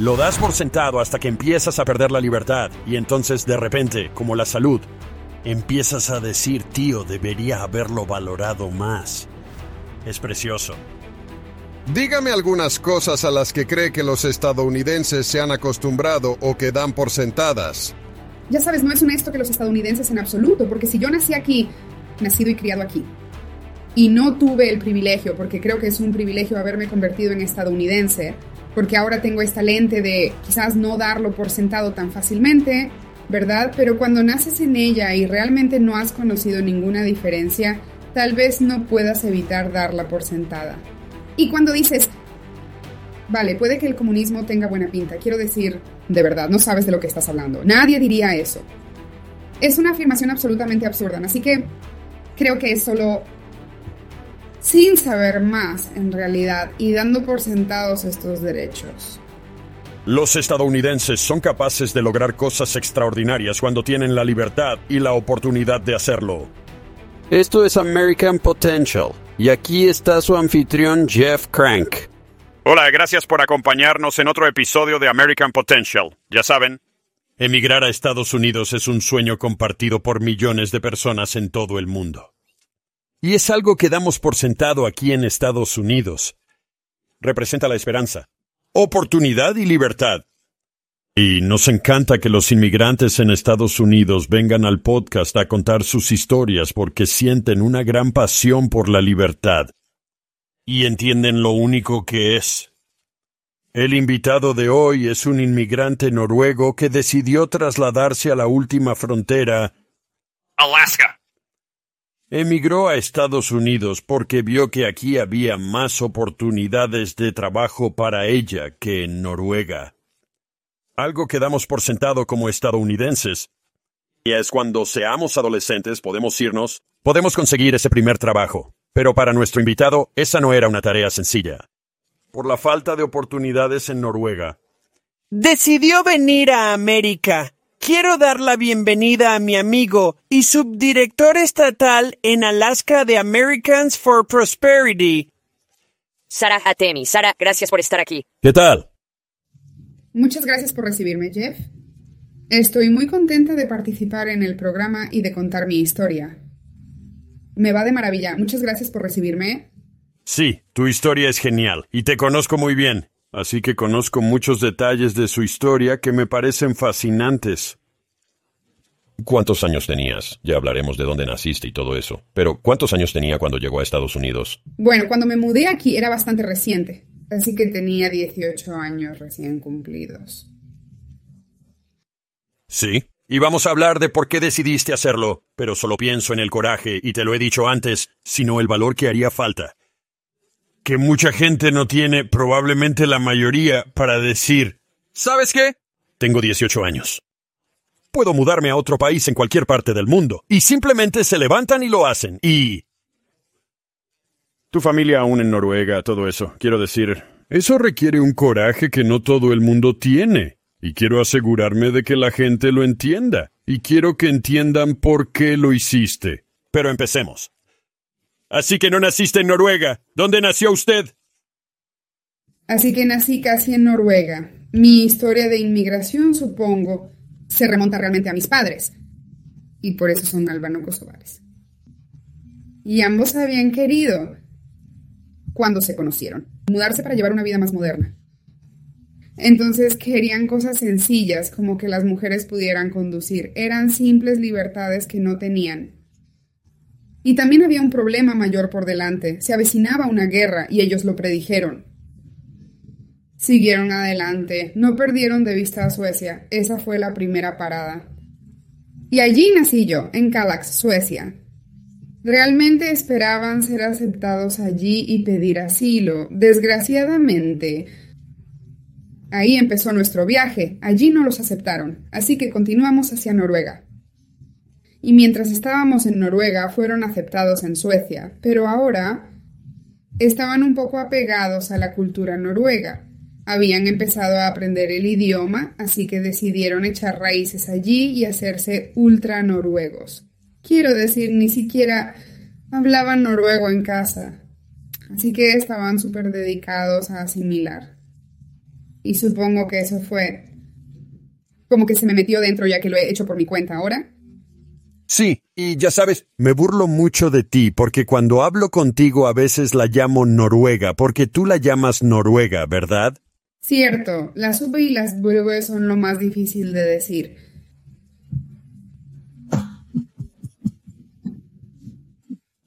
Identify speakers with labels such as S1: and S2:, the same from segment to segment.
S1: Lo das por sentado hasta que empiezas a perder la libertad y entonces de repente, como la salud, empiezas a decir, tío, debería haberlo valorado más. Es precioso.
S2: Dígame algunas cosas a las que cree que los estadounidenses se han acostumbrado o que dan por sentadas.
S3: Ya sabes, no es honesto que los estadounidenses en absoluto, porque si yo nací aquí, nacido y criado aquí, y no tuve el privilegio, porque creo que es un privilegio haberme convertido en estadounidense, porque ahora tengo esta lente de quizás no darlo por sentado tan fácilmente, ¿verdad? Pero cuando naces en ella y realmente no has conocido ninguna diferencia, tal vez no puedas evitar darla por sentada. Y cuando dices, vale, puede que el comunismo tenga buena pinta, quiero decir, de verdad, no sabes de lo que estás hablando. Nadie diría eso. Es una afirmación absolutamente absurda, así que creo que es solo sin saber más en realidad y dando por sentados estos derechos.
S1: Los estadounidenses son capaces de lograr cosas extraordinarias cuando tienen la libertad y la oportunidad de hacerlo.
S4: Esto es American Potential y aquí está su anfitrión Jeff Crank.
S1: Hola, gracias por acompañarnos en otro episodio de American Potential. Ya saben, emigrar a Estados Unidos es un sueño compartido por millones de personas en todo el mundo. Y es algo que damos por sentado aquí en Estados Unidos. Representa la esperanza, oportunidad y libertad. Y nos encanta que los inmigrantes en Estados Unidos vengan al podcast a contar sus historias porque sienten una gran pasión por la libertad. Y entienden lo único que es. El invitado de hoy es un inmigrante noruego que decidió trasladarse a la última frontera, Alaska Emigró a Estados Unidos porque vio que aquí había más oportunidades de trabajo para ella que en Noruega. Algo que damos por sentado como estadounidenses. Y es cuando seamos adolescentes podemos irnos, podemos conseguir ese primer trabajo. Pero para nuestro invitado, esa no era una tarea sencilla. Por la falta de oportunidades en Noruega.
S5: Decidió venir a América Quiero dar la bienvenida a mi amigo y subdirector estatal en Alaska de Americans for Prosperity.
S6: Sara Hatemi. Sara, gracias por estar aquí.
S1: ¿Qué tal?
S3: Muchas gracias por recibirme, Jeff. Estoy muy contenta de participar en el programa y de contar mi historia. Me va de maravilla. Muchas gracias por recibirme.
S1: Sí, tu historia es genial y te conozco muy bien. Así que conozco muchos detalles de su historia que me parecen fascinantes. ¿Cuántos años tenías? Ya hablaremos de dónde naciste y todo eso. Pero ¿cuántos años tenía cuando llegó a Estados Unidos?
S3: Bueno, cuando me mudé aquí era bastante reciente. Así que tenía 18 años recién cumplidos.
S1: Sí. Y vamos a hablar de por qué decidiste hacerlo, pero solo pienso en el coraje, y te lo he dicho antes, sino el valor que haría falta que mucha gente no tiene, probablemente la mayoría, para decir, ¿sabes qué? Tengo 18 años. Puedo mudarme a otro país en cualquier parte del mundo. Y simplemente se levantan y lo hacen. Y... Tu familia aún en Noruega, todo eso. Quiero decir, eso requiere un coraje que no todo el mundo tiene. Y quiero asegurarme de que la gente lo entienda. Y quiero que entiendan por qué lo hiciste. Pero empecemos. Así que no naciste en Noruega. ¿Dónde nació usted?
S3: Así que nací casi en Noruega. Mi historia de inmigración, supongo, se remonta realmente a mis padres. Y por eso son albano-kosovares. Y ambos habían querido, cuando se conocieron, mudarse para llevar una vida más moderna. Entonces querían cosas sencillas, como que las mujeres pudieran conducir. Eran simples libertades que no tenían y también había un problema mayor por delante. Se avecinaba una guerra y ellos lo predijeron. Siguieron adelante, no perdieron de vista a Suecia. Esa fue la primera parada. Y allí nací yo, en Kalax, Suecia. Realmente esperaban ser aceptados allí y pedir asilo. Desgraciadamente, ahí empezó nuestro viaje. Allí no los aceptaron, así que continuamos hacia Noruega y mientras estábamos en Noruega fueron aceptados en Suecia, pero ahora estaban un poco apegados a la cultura noruega. Habían empezado a aprender el idioma, así que decidieron echar raíces allí y hacerse ultra noruegos. Quiero decir, ni siquiera hablaban noruego en casa, así que estaban súper dedicados a asimilar. Y supongo que eso fue como que se me metió dentro ya que lo he hecho por mi cuenta ahora.
S4: Sí, y ya sabes, me burlo mucho de ti porque cuando hablo contigo a veces la llamo Noruega, porque tú la llamas Noruega, ¿verdad?
S3: Cierto, las V y las W son lo más difícil de decir.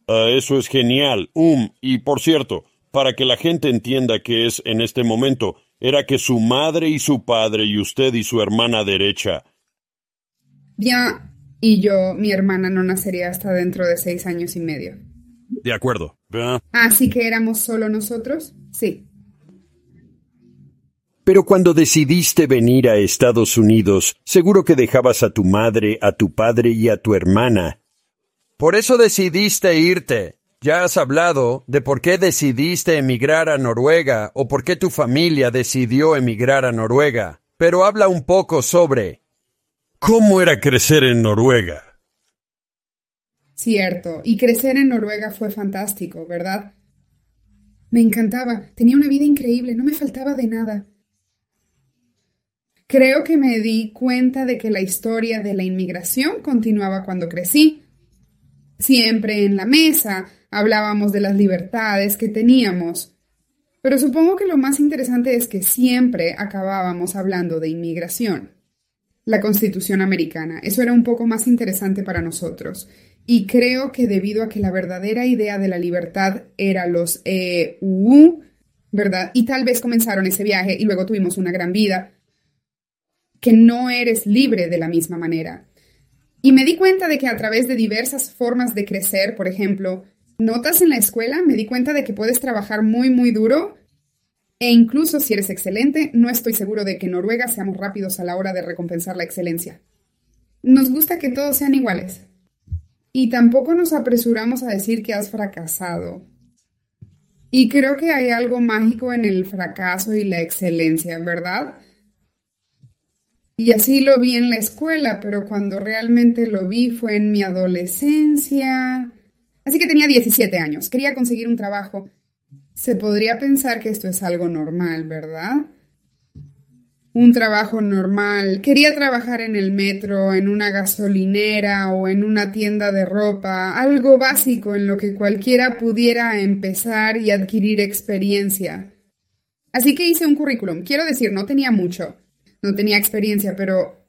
S1: Ah, eso es genial. Um, y por cierto, para que la gente entienda qué es en este momento, era que su madre y su padre y usted y su hermana derecha.
S3: Ya, y yo, mi hermana no nacería hasta dentro de seis años y medio.
S1: De acuerdo.
S3: Así que éramos solo nosotros, sí.
S4: Pero cuando decidiste venir a Estados Unidos, seguro que dejabas a tu madre, a tu padre y a tu hermana. Por eso decidiste irte. Ya has hablado de por qué decidiste emigrar a Noruega o por qué tu familia decidió emigrar a Noruega. Pero habla un poco sobre...
S1: ¿Cómo era crecer en Noruega?
S3: Cierto, y crecer en Noruega fue fantástico, ¿verdad? Me encantaba, tenía una vida increíble, no me faltaba de nada. Creo que me di cuenta de que la historia de la inmigración continuaba cuando crecí. Siempre en la mesa hablábamos de las libertades que teníamos. Pero supongo que lo más interesante es que siempre acabábamos hablando de inmigración. La Constitución americana. Eso era un poco más interesante para nosotros. Y creo que debido a que la verdadera idea de la libertad era los EU, ¿verdad? Y tal vez comenzaron ese viaje y luego tuvimos una gran vida, que no eres libre de la misma manera. Y me di cuenta de que a través de diversas formas de crecer, por ejemplo, notas en la escuela, me di cuenta de que puedes trabajar muy, muy duro e incluso si eres excelente, no estoy seguro de que en Noruega seamos rápidos a la hora de recompensar la excelencia. Nos gusta que todos sean iguales. Y tampoco nos apresuramos a decir que has fracasado. Y creo que hay algo mágico en el fracaso y la excelencia, ¿verdad? Y así lo vi en la escuela, pero cuando realmente lo vi fue en mi adolescencia. Así que tenía 17 años, quería conseguir un trabajo. Se podría pensar que esto es algo normal, ¿verdad? Un trabajo normal. Quería trabajar en el metro, en una gasolinera o en una tienda de ropa, algo básico en lo que cualquiera pudiera empezar y adquirir experiencia. Así que hice un currículum. Quiero decir, no tenía mucho no tenía experiencia, pero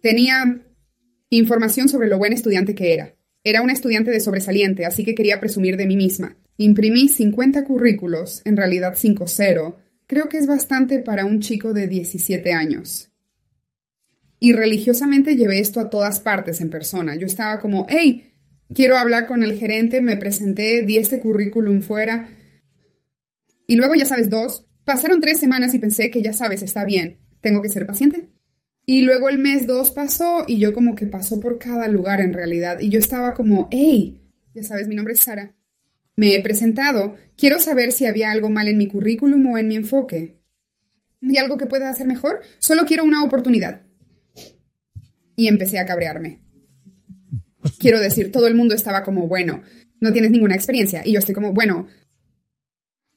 S3: tenía información sobre lo buen estudiante que era. Era una estudiante de sobresaliente, así que quería presumir de mí misma. Imprimí 50 currículos, en realidad 5-0. Creo que es bastante para un chico de 17 años. Y religiosamente llevé esto a todas partes en persona. Yo estaba como, hey, quiero hablar con el gerente, me presenté, di este currículum fuera. Y luego, ya sabes, dos. Pasaron tres semanas y pensé que ya sabes, está bien tengo que ser paciente. Y luego el mes dos pasó y yo como que pasó por cada lugar en realidad. Y yo estaba como, hey, ya sabes, mi nombre es Sara. Me he presentado. Quiero saber si había algo mal en mi currículum o en mi enfoque. ¿Hay algo que pueda hacer mejor? Solo quiero una oportunidad. Y empecé a cabrearme. Quiero decir, todo el mundo estaba como, bueno, no tienes ninguna experiencia. Y yo estoy como, bueno,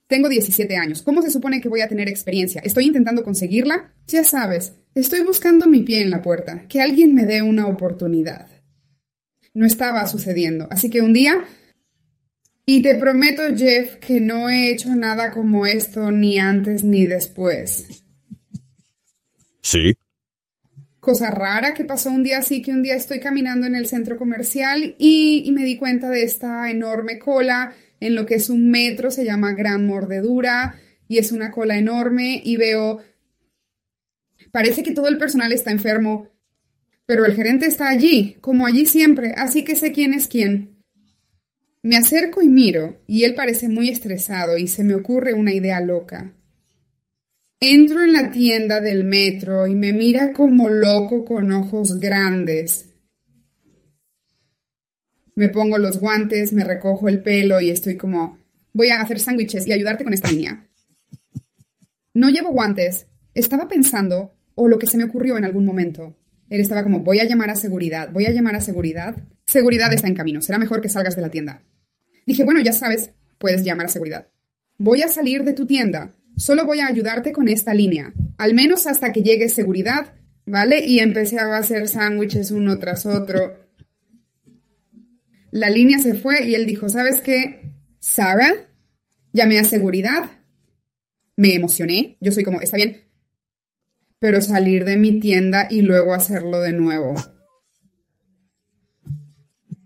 S3: tengo 17 años. ¿Cómo se supone que voy a tener experiencia? Estoy intentando conseguirla. Ya sabes, estoy buscando mi pie en la puerta. Que alguien me dé una oportunidad. No estaba sucediendo. Así que un día... Y te prometo, Jeff, que no he hecho nada como esto ni antes ni después.
S1: Sí.
S3: Cosa rara que pasó un día así que un día estoy caminando en el centro comercial y, y me di cuenta de esta enorme cola en lo que es un metro, se llama Gran Mordedura y es una cola enorme y veo, parece que todo el personal está enfermo, pero el gerente está allí, como allí siempre, así que sé quién es quién. Me acerco y miro, y él parece muy estresado y se me ocurre una idea loca. Entro en la tienda del metro y me mira como loco con ojos grandes. Me pongo los guantes, me recojo el pelo y estoy como, voy a hacer sándwiches y ayudarte con esta línea. No llevo guantes. Estaba pensando, o lo que se me ocurrió en algún momento. Él estaba como, voy a llamar a seguridad, voy a llamar a seguridad. Seguridad está en camino, será mejor que salgas de la tienda. Dije, bueno, ya sabes, puedes llamar a seguridad. Voy a salir de tu tienda. solo voy a ayudarte con esta línea, al menos hasta que llegue seguridad, ¿vale? Y empecé a hacer sándwiches uno tras otro. La línea se fue y él dijo, ¿sabes qué? Sara, llamé a seguridad. Me emocioné. Yo soy como, está bien. Pero salir de mi tienda y luego hacerlo de nuevo.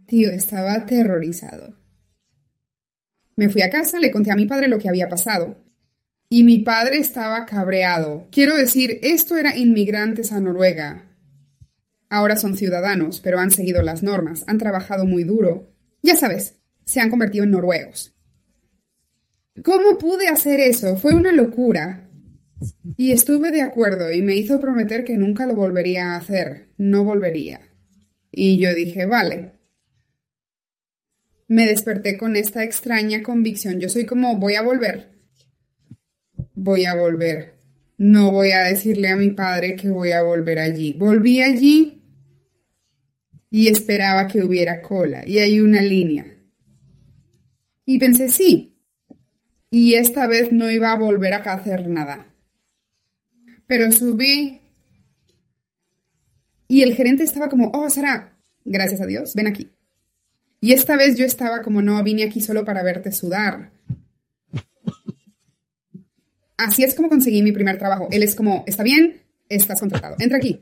S3: Tío, estaba aterrorizado. Me fui a casa, le conté a mi padre lo que había pasado. Y mi padre estaba cabreado. Quiero decir, esto era inmigrantes a Noruega. Ahora son ciudadanos, pero han seguido las normas, han trabajado muy duro. Ya sabes, se han convertido en noruegos. ¿Cómo pude hacer eso? Fue una locura. Y estuve de acuerdo y me hizo prometer que nunca lo volvería a hacer. No volvería. Y yo dije, vale, me desperté con esta extraña convicción. Yo soy como, voy a volver. Voy a volver. No voy a decirle a mi padre que voy a volver allí. Volví allí y esperaba que hubiera cola y hay una línea. Y pensé, sí. Y esta vez no iba a volver a hacer nada. Pero subí y el gerente estaba como, oh, Sara, gracias a Dios, ven aquí. Y esta vez yo estaba como, no, vine aquí solo para verte sudar. Así es como conseguí mi primer trabajo. Él es como, está bien, estás contratado, entra aquí.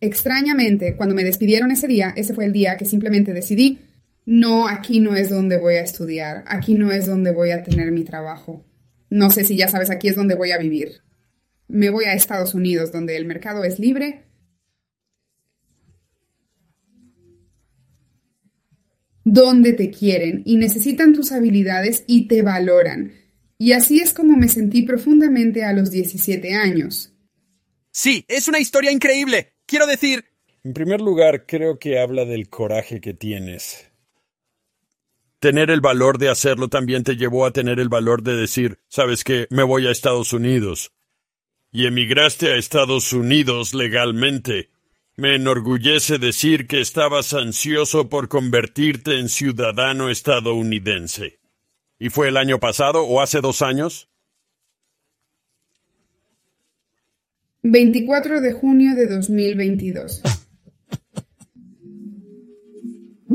S3: Extrañamente, cuando me despidieron ese día, ese fue el día que simplemente decidí, no, aquí no es donde voy a estudiar, aquí no es donde voy a tener mi trabajo. No sé si ya sabes, aquí es donde voy a vivir. Me voy a Estados Unidos, donde el mercado es libre donde te quieren y necesitan tus habilidades y te valoran. Y así es como me sentí profundamente a los 17 años.
S7: Sí, es una historia increíble. Quiero decir...
S1: En primer lugar, creo que habla del coraje que tienes. Tener el valor de hacerlo también te llevó a tener el valor de decir, sabes que me voy a Estados Unidos. Y emigraste a Estados Unidos legalmente. Me enorgullece decir que estabas ansioso por convertirte en ciudadano estadounidense. ¿Y fue el año pasado o hace dos años?
S3: 24 de junio de 2022.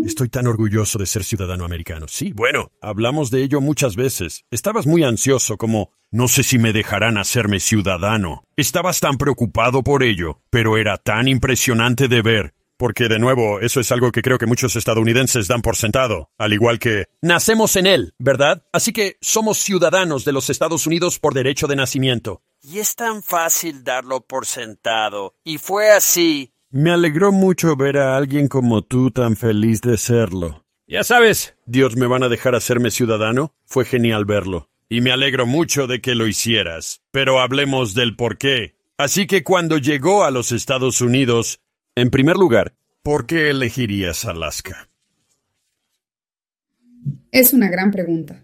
S1: Estoy tan orgulloso de ser ciudadano americano. Sí, bueno, hablamos de ello muchas veces. Estabas muy ansioso como, no sé si me dejarán hacerme ciudadano. Estabas tan preocupado por ello, pero era tan impresionante de ver. Porque, de nuevo, eso es algo que creo que muchos estadounidenses dan por sentado, al igual que... Nacemos en él, ¿verdad? Así que somos ciudadanos de los Estados Unidos por derecho de nacimiento.
S7: Y es tan fácil darlo por sentado. Y fue así.
S1: Me alegró mucho ver a alguien como tú tan feliz de serlo. Ya sabes, Dios me van a dejar hacerme ciudadano. Fue genial verlo. Y me alegro mucho de que lo hicieras. Pero hablemos del por qué. Así que cuando llegó a los Estados Unidos, en primer lugar, ¿por qué elegirías Alaska?
S3: Es una gran pregunta.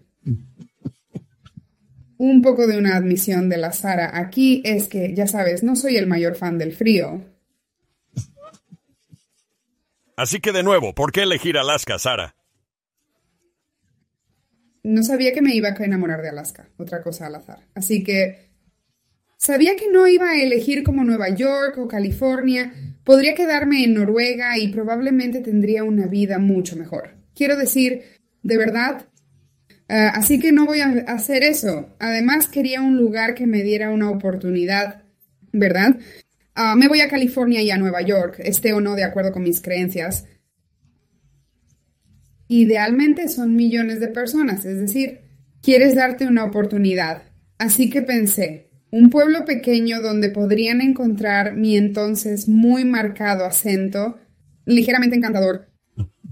S3: Un poco de una admisión de la Sara aquí es que, ya sabes, no soy el mayor fan del frío,
S8: Así que de nuevo, ¿por qué elegir Alaska, Sara?
S3: No sabía que me iba a enamorar de Alaska, otra cosa al azar. Así que sabía que no iba a elegir como Nueva York o California. Podría quedarme en Noruega y probablemente tendría una vida mucho mejor. Quiero decir, de verdad. Ah, así que no voy a hacer eso. Además, quería un lugar que me diera una oportunidad, ¿verdad? Ah, me voy a California y a Nueva York, esté o no de acuerdo con mis creencias. Idealmente son millones de personas, es decir, quieres darte una oportunidad. Así que pensé, un pueblo pequeño donde podrían encontrar mi entonces muy marcado acento, ligeramente encantador,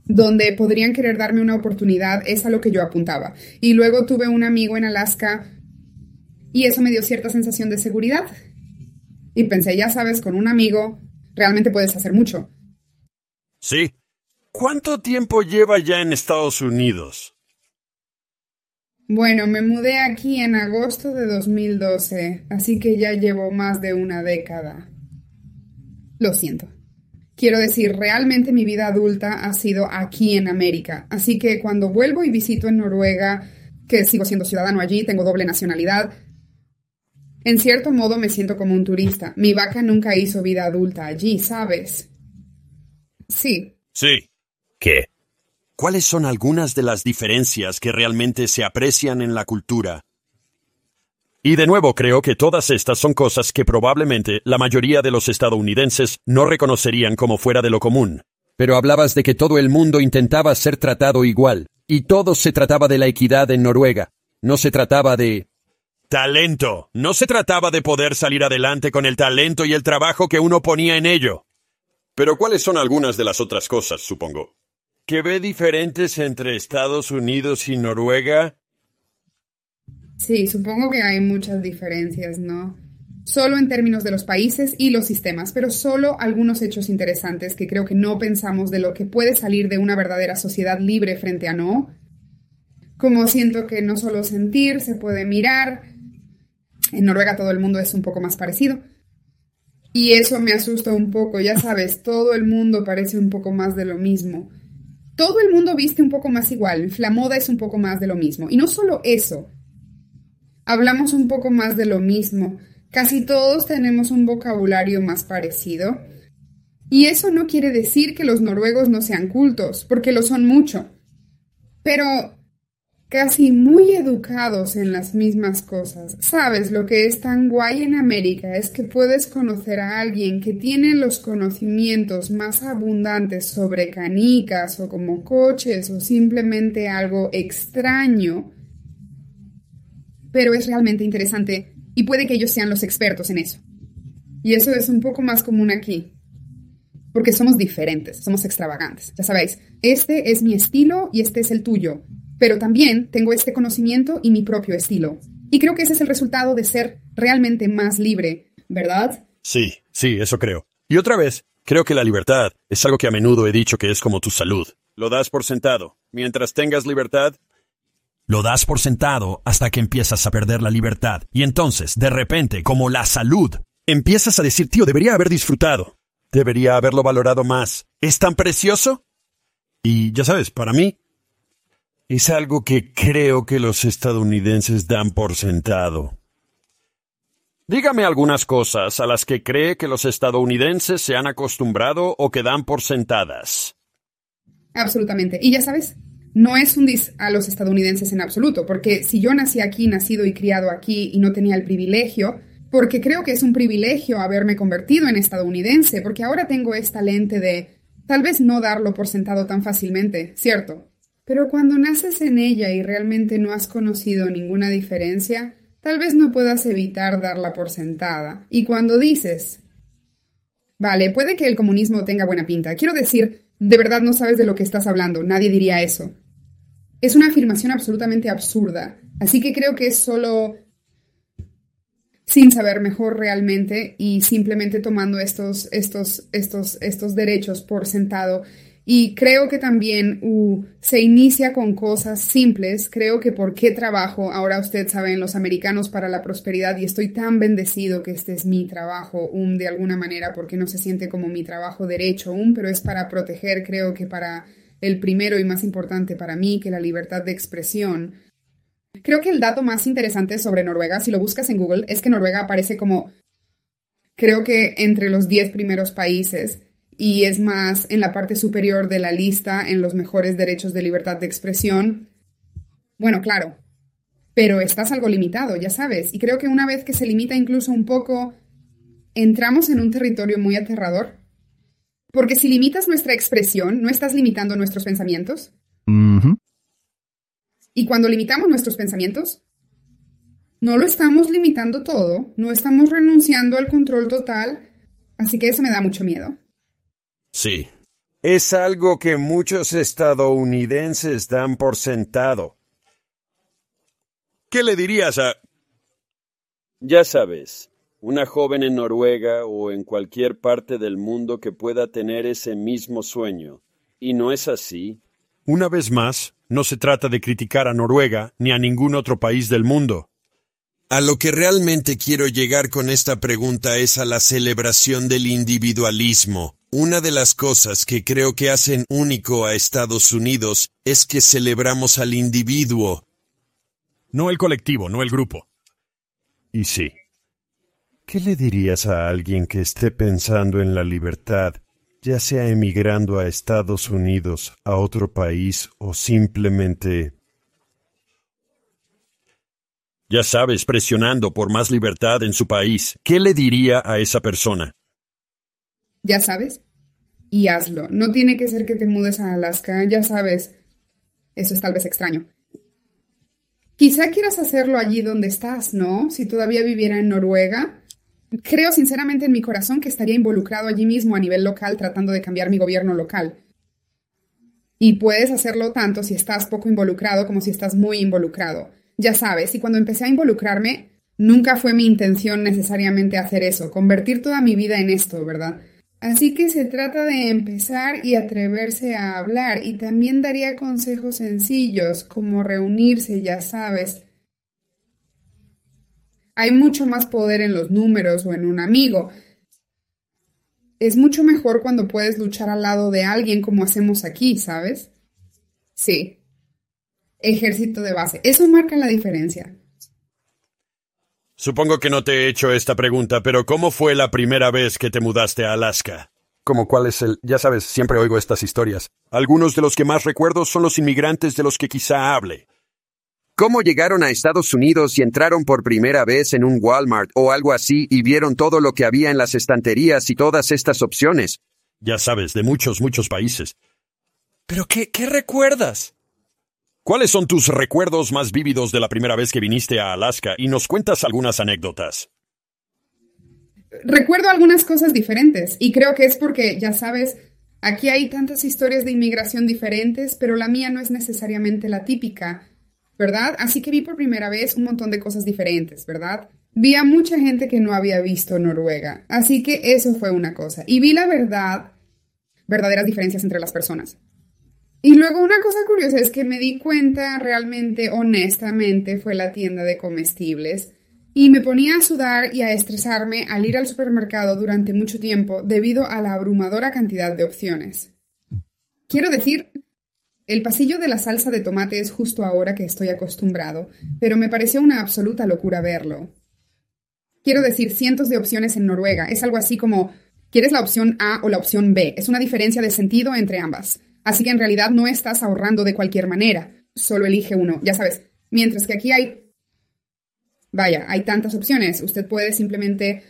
S3: donde podrían querer darme una oportunidad, es a lo que yo apuntaba. Y luego tuve un amigo en Alaska y eso me dio cierta sensación de seguridad. Y pensé, ya sabes, con un amigo realmente puedes hacer mucho.
S8: Sí. ¿Cuánto tiempo lleva ya en Estados Unidos?
S3: Bueno, me mudé aquí en agosto de 2012, así que ya llevo más de una década. Lo siento. Quiero decir, realmente mi vida adulta ha sido aquí en América, así que cuando vuelvo y visito en Noruega, que sigo siendo ciudadano allí, tengo doble nacionalidad. En cierto modo me siento como un turista. Mi vaca nunca hizo vida adulta allí, ¿sabes? Sí.
S9: Sí.
S1: ¿Qué? ¿Cuáles son algunas de las diferencias que realmente se aprecian en la cultura? Y de nuevo creo que todas estas son cosas que probablemente la mayoría de los estadounidenses no reconocerían como fuera de lo común. Pero hablabas de que todo el mundo intentaba ser tratado igual, y todo se trataba de la equidad en Noruega. No se trataba de...
S9: Talento. No se trataba de poder salir adelante con el talento y el trabajo que uno ponía en ello. Pero ¿cuáles son algunas de las otras cosas, supongo? ¿Que ve diferentes entre Estados Unidos y Noruega?
S3: Sí, supongo que hay muchas diferencias, ¿no? Solo en términos de los países y los sistemas, pero solo algunos hechos interesantes que creo que no pensamos de lo que puede salir de una verdadera sociedad libre frente a no. Como siento que no solo sentir, se puede mirar. En Noruega todo el mundo es un poco más parecido. Y eso me asusta un poco, ya sabes, todo el mundo parece un poco más de lo mismo. Todo el mundo viste un poco más igual, la moda es un poco más de lo mismo. Y no solo eso, hablamos un poco más de lo mismo. Casi todos tenemos un vocabulario más parecido. Y eso no quiere decir que los noruegos no sean cultos, porque lo son mucho. Pero casi muy educados en las mismas cosas. Sabes, lo que es tan guay en América es que puedes conocer a alguien que tiene los conocimientos más abundantes sobre canicas o como coches o simplemente algo extraño pero es realmente interesante y puede que ellos sean los expertos en eso. Y eso es un poco más común aquí, porque somos diferentes, somos extravagantes. Ya sabéis, este es mi estilo y este es el tuyo, pero también tengo este conocimiento y mi propio estilo. Y creo que ese es el resultado de ser realmente más libre, ¿verdad?
S9: Sí, sí, eso creo. Y otra vez, creo que la libertad es algo que a menudo he dicho que es como tu salud. Lo das por sentado. Mientras tengas libertad,
S1: lo das por sentado hasta que empiezas a perder la libertad. Y entonces, de repente, como la salud, empiezas a decir, tío, debería haber disfrutado. Debería haberlo valorado más. ¿Es tan precioso? Y ya sabes, para mí, es algo que creo que los estadounidenses dan por sentado. Dígame algunas cosas a las que cree que los estadounidenses se han acostumbrado o que dan por sentadas.
S3: Absolutamente. Y ya sabes, no es un dis a los estadounidenses en absoluto, porque si yo nací aquí, nacido y criado aquí y no tenía el privilegio, porque creo que es un privilegio haberme convertido en estadounidense, porque ahora tengo esta lente de tal vez no darlo por sentado tan fácilmente, ¿cierto? Pero cuando naces en ella y realmente no has conocido ninguna diferencia, tal vez no puedas evitar darla por sentada. Y cuando dices, vale, puede que el comunismo tenga buena pinta, quiero decir, de verdad no sabes de lo que estás hablando, nadie diría eso. Es una afirmación absolutamente absurda. Así que creo que es solo sin saber mejor realmente y simplemente tomando estos, estos, estos, estos derechos por sentado. Y creo que también uh, se inicia con cosas simples. Creo que por qué trabajo, ahora usted sabe, en los americanos para la prosperidad y estoy tan bendecido que este es mi trabajo, um, de alguna manera, porque no se siente como mi trabajo derecho, um, pero es para proteger, creo que para el primero y más importante para mí, que la libertad de expresión. Creo que el dato más interesante sobre Noruega, si lo buscas en Google, es que Noruega aparece como, creo que entre los 10 primeros países y es más en la parte superior de la lista en los mejores derechos de libertad de expresión. Bueno, claro, pero estás algo limitado, ya sabes, y creo que una vez que se limita incluso un poco, entramos en un territorio muy aterrador porque si limitas nuestra expresión, no estás limitando nuestros pensamientos. Y cuando limitamos nuestros pensamientos, no lo estamos limitando todo, no estamos renunciando al control total, así que eso me da mucho miedo.
S1: Sí. Es algo que muchos estadounidenses dan por sentado.
S9: ¿Qué le dirías a...
S1: Ya sabes, una joven en Noruega o en cualquier parte del mundo que pueda tener ese mismo sueño. ¿Y no es así?
S9: Una vez más, no se trata de criticar a Noruega ni a ningún otro país del mundo.
S1: A lo que realmente quiero llegar con esta pregunta es a la celebración del individualismo. Una de las cosas que creo que hacen único a Estados Unidos es que celebramos al individuo. no el colectivo, no el grupo.
S4: Y sí. ¿Qué le dirías a alguien que esté pensando en la libertad, ya sea emigrando a Estados Unidos, a otro país o simplemente...
S1: Ya sabes, presionando por más libertad en su país, ¿qué le diría a esa persona?
S3: Ya sabes, y hazlo. No tiene que ser que te mudes a Alaska, ya sabes. Eso es tal vez extraño. Quizá quieras hacerlo allí donde estás, ¿no? Si todavía viviera en Noruega, Creo sinceramente en mi corazón que estaría involucrado allí mismo a nivel local tratando de cambiar mi gobierno local. Y puedes hacerlo tanto si estás poco involucrado como si estás muy involucrado. Ya sabes, y cuando empecé a involucrarme, nunca fue mi intención necesariamente hacer eso, convertir toda mi vida en esto, ¿verdad? Así que se trata de empezar y atreverse a hablar y también daría consejos sencillos como reunirse, ya sabes, hay mucho más poder en los números o en un amigo. Es mucho mejor cuando puedes luchar al lado de alguien como hacemos aquí, ¿sabes? Sí. Ejército de base. Eso marca la diferencia.
S1: Supongo que no te he hecho esta pregunta, pero ¿cómo fue la primera vez que te mudaste a Alaska?
S4: Como cuál es el... Ya sabes, siempre oigo estas historias.
S1: Algunos de los que más recuerdo son los inmigrantes de los que quizá hable.
S10: ¿Cómo llegaron a Estados Unidos y entraron por primera vez en un Walmart o algo así y vieron todo lo que había en las estanterías y todas estas opciones?
S1: Ya sabes, de muchos, muchos países.
S5: ¿Pero qué, qué recuerdas?
S1: ¿Cuáles son tus recuerdos más vívidos de la primera vez que viniste a Alaska? Y nos cuentas algunas anécdotas.
S3: Recuerdo algunas cosas diferentes y creo que es porque, ya sabes, aquí hay tantas historias de inmigración diferentes, pero la mía no es necesariamente la típica. ¿verdad? Así que vi por primera vez un montón de cosas diferentes, ¿verdad? Vi a mucha gente que no había visto Noruega, así que eso fue una cosa. Y vi la verdad, verdaderas diferencias entre las personas. Y luego una cosa curiosa es que me di cuenta realmente, honestamente, fue la tienda de comestibles. Y me ponía a sudar y a estresarme al ir al supermercado durante mucho tiempo debido a la abrumadora cantidad de opciones. Quiero decir, el pasillo de la salsa de tomate es justo ahora que estoy acostumbrado, pero me pareció una absoluta locura verlo. Quiero decir, cientos de opciones en Noruega. Es algo así como, ¿quieres la opción A o la opción B? Es una diferencia de sentido entre ambas. Así que en realidad no estás ahorrando de cualquier manera. Solo elige uno, ya sabes. Mientras que aquí hay... Vaya, hay tantas opciones. Usted puede simplemente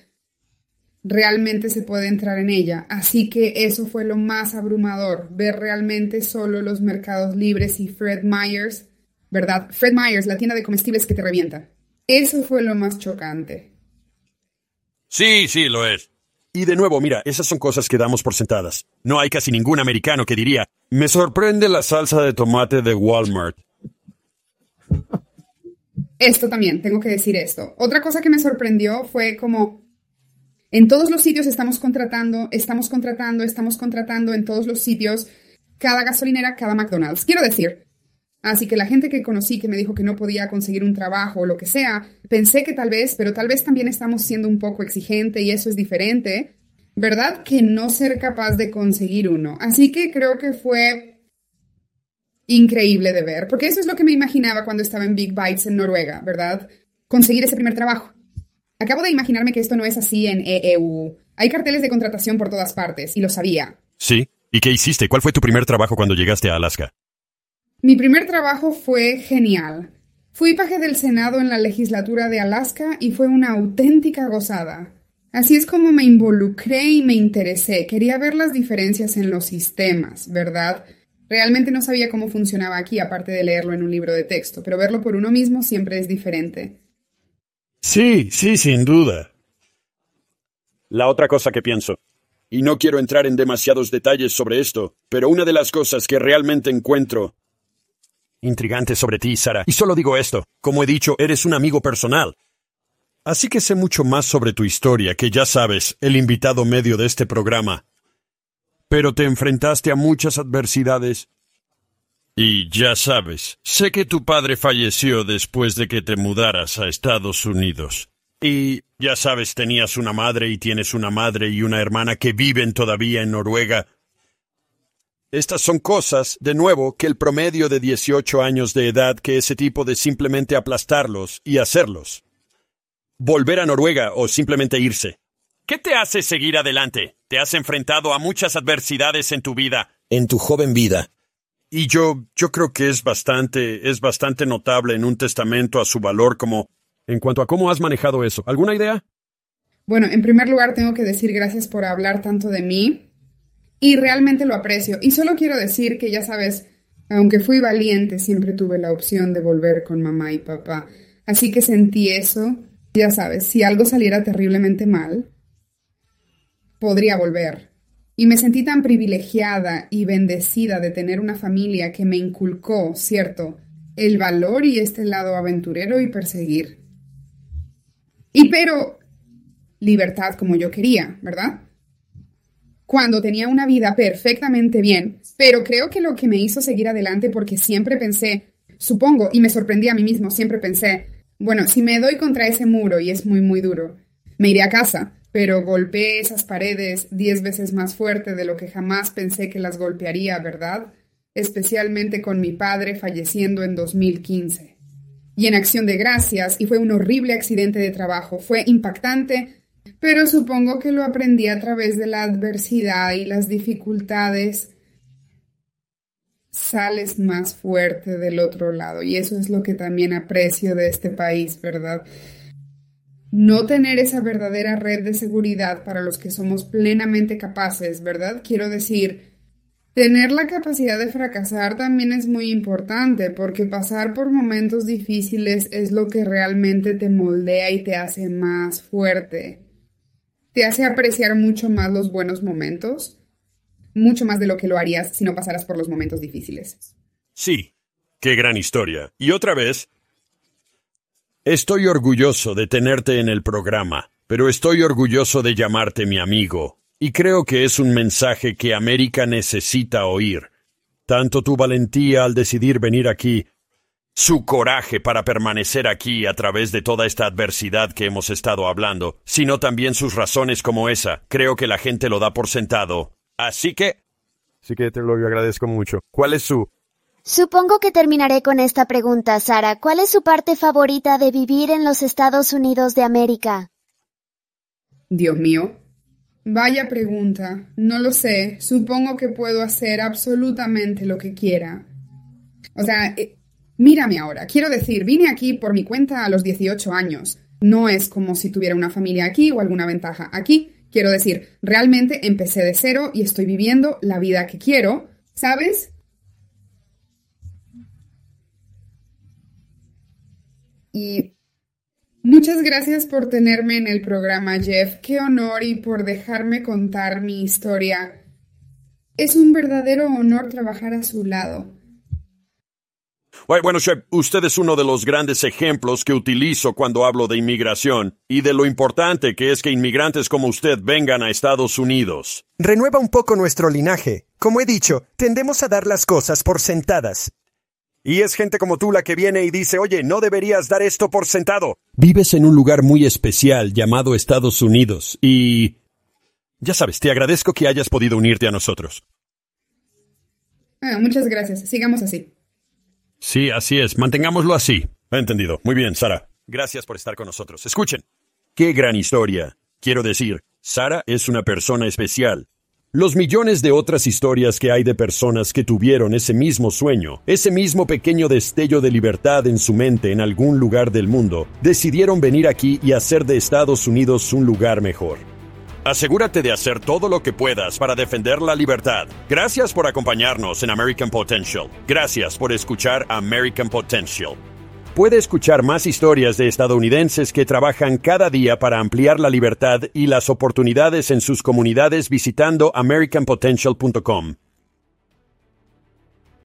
S3: realmente se puede entrar en ella. Así que eso fue lo más abrumador, ver realmente solo los mercados libres y Fred Myers, ¿verdad? Fred Myers, la tienda de comestibles que te revienta. Eso fue lo más chocante.
S1: Sí, sí, lo es. Y de nuevo, mira, esas son cosas que damos por sentadas. No hay casi ningún americano que diría, me sorprende la salsa de tomate de Walmart.
S3: Esto también, tengo que decir esto. Otra cosa que me sorprendió fue como en todos los sitios estamos contratando, estamos contratando, estamos contratando en todos los sitios, cada gasolinera, cada McDonald's. Quiero decir, así que la gente que conocí que me dijo que no podía conseguir un trabajo o lo que sea, pensé que tal vez, pero tal vez también estamos siendo un poco exigente y eso es diferente, ¿verdad? Que no ser capaz de conseguir uno. Así que creo que fue increíble de ver, porque eso es lo que me imaginaba cuando estaba en Big Bites en Noruega, ¿verdad? Conseguir ese primer trabajo. Acabo de imaginarme que esto no es así en EEU. Hay carteles de contratación por todas partes, y lo sabía.
S1: Sí. ¿Y qué hiciste? ¿Cuál fue tu primer trabajo cuando llegaste a Alaska?
S3: Mi primer trabajo fue genial. Fui paje del Senado en la legislatura de Alaska y fue una auténtica gozada. Así es como me involucré y me interesé. Quería ver las diferencias en los sistemas, ¿verdad? Realmente no sabía cómo funcionaba aquí, aparte de leerlo en un libro de texto, pero verlo por uno mismo siempre es diferente.
S1: Sí, sí, sin duda. La otra cosa que pienso, y no quiero entrar en demasiados detalles sobre esto, pero una de las cosas que realmente encuentro intrigante sobre ti, Sara, y solo digo esto, como he dicho, eres un amigo personal. Así que sé mucho más sobre tu historia, que ya sabes, el invitado medio de este programa. Pero te enfrentaste a muchas adversidades y ya sabes, sé que tu padre falleció después de que te mudaras a Estados Unidos. Y ya sabes, tenías una madre y tienes una madre y una hermana que viven todavía en Noruega.
S4: Estas son cosas, de nuevo, que el promedio de 18 años de edad que ese tipo de simplemente aplastarlos y hacerlos. Volver a Noruega o simplemente irse.
S1: ¿Qué te hace seguir adelante? Te has enfrentado a muchas adversidades en tu vida.
S4: En tu joven vida. Y yo, yo creo que es bastante, es bastante notable en un testamento a su valor como, en cuanto a cómo has manejado eso. ¿Alguna idea?
S3: Bueno, en primer lugar tengo que decir gracias por hablar tanto de mí y realmente lo aprecio. Y solo quiero decir que ya sabes, aunque fui valiente, siempre tuve la opción de volver con mamá y papá. Así que sentí eso. Ya sabes, si algo saliera terriblemente mal, podría volver. Y me sentí tan privilegiada y bendecida de tener una familia que me inculcó, cierto, el valor y este lado aventurero y perseguir. Y pero libertad como yo quería, ¿verdad? Cuando tenía una vida perfectamente bien, pero creo que lo que me hizo seguir adelante porque siempre pensé, supongo, y me sorprendí a mí mismo, siempre pensé, bueno, si me doy contra ese muro y es muy, muy duro, me iré a casa, pero golpeé esas paredes diez veces más fuerte de lo que jamás pensé que las golpearía, ¿verdad? Especialmente con mi padre falleciendo en 2015. Y en acción de gracias, y fue un horrible accidente de trabajo, fue impactante, pero supongo que lo aprendí a través de la adversidad y las dificultades. Sales más fuerte del otro lado, y eso es lo que también aprecio de este país, ¿verdad? no tener esa verdadera red de seguridad para los que somos plenamente capaces, ¿verdad? Quiero decir, tener la capacidad de fracasar también es muy importante porque pasar por momentos difíciles es lo que realmente te moldea y te hace más fuerte. Te hace apreciar mucho más los buenos momentos, mucho más de lo que lo harías si no pasaras por los momentos difíciles.
S1: Sí, qué gran historia. Y otra vez,
S4: Estoy orgulloso de tenerte en el programa, pero estoy orgulloso de llamarte mi amigo, y creo que es un mensaje que América necesita oír. Tanto tu valentía al decidir venir aquí, su coraje para permanecer aquí a través de toda esta adversidad que hemos estado hablando, sino también sus razones como esa. Creo que la gente lo da por sentado. Así que...
S1: Sí que te lo agradezco mucho. ¿Cuál es su
S11: Supongo que terminaré con esta pregunta, Sara. ¿Cuál es su parte favorita de vivir en los Estados Unidos de América?
S3: Dios mío. Vaya pregunta. No lo sé. Supongo que puedo hacer absolutamente lo que quiera. O sea, eh, mírame ahora. Quiero decir, vine aquí por mi cuenta a los 18 años. No es como si tuviera una familia aquí o alguna ventaja aquí. Quiero decir, realmente empecé de cero y estoy viviendo la vida que quiero, ¿sabes? Y muchas gracias por tenerme en el programa, Jeff. Qué honor y por dejarme contar mi historia. Es un verdadero honor trabajar a su lado.
S1: Bueno, Chef, usted es uno de los grandes ejemplos que utilizo cuando hablo de inmigración y de lo importante que es que inmigrantes como usted vengan a Estados Unidos.
S12: Renueva un poco nuestro linaje. Como he dicho, tendemos a dar las cosas por sentadas.
S1: Y es gente como tú la que viene y dice, oye, no deberías dar esto por sentado.
S4: Vives en un lugar muy especial llamado Estados Unidos y...
S1: Ya sabes, te agradezco que hayas podido unirte a nosotros.
S3: Ah, muchas gracias. Sigamos así.
S1: Sí, así es. Mantengámoslo así. Entendido. Muy bien, Sara. Gracias por estar con nosotros. Escuchen.
S4: Qué gran historia. Quiero decir, Sara es una persona especial. Los millones de otras historias que hay de personas que tuvieron ese mismo sueño, ese mismo pequeño destello de libertad en su mente en algún lugar del mundo, decidieron venir aquí y hacer de Estados Unidos un lugar mejor.
S1: Asegúrate de hacer todo lo que puedas para defender la libertad. Gracias por acompañarnos en American Potential. Gracias por escuchar American Potential.
S4: Puede escuchar más historias de estadounidenses que trabajan cada día para ampliar la libertad y las oportunidades en sus comunidades visitando americanpotential.com.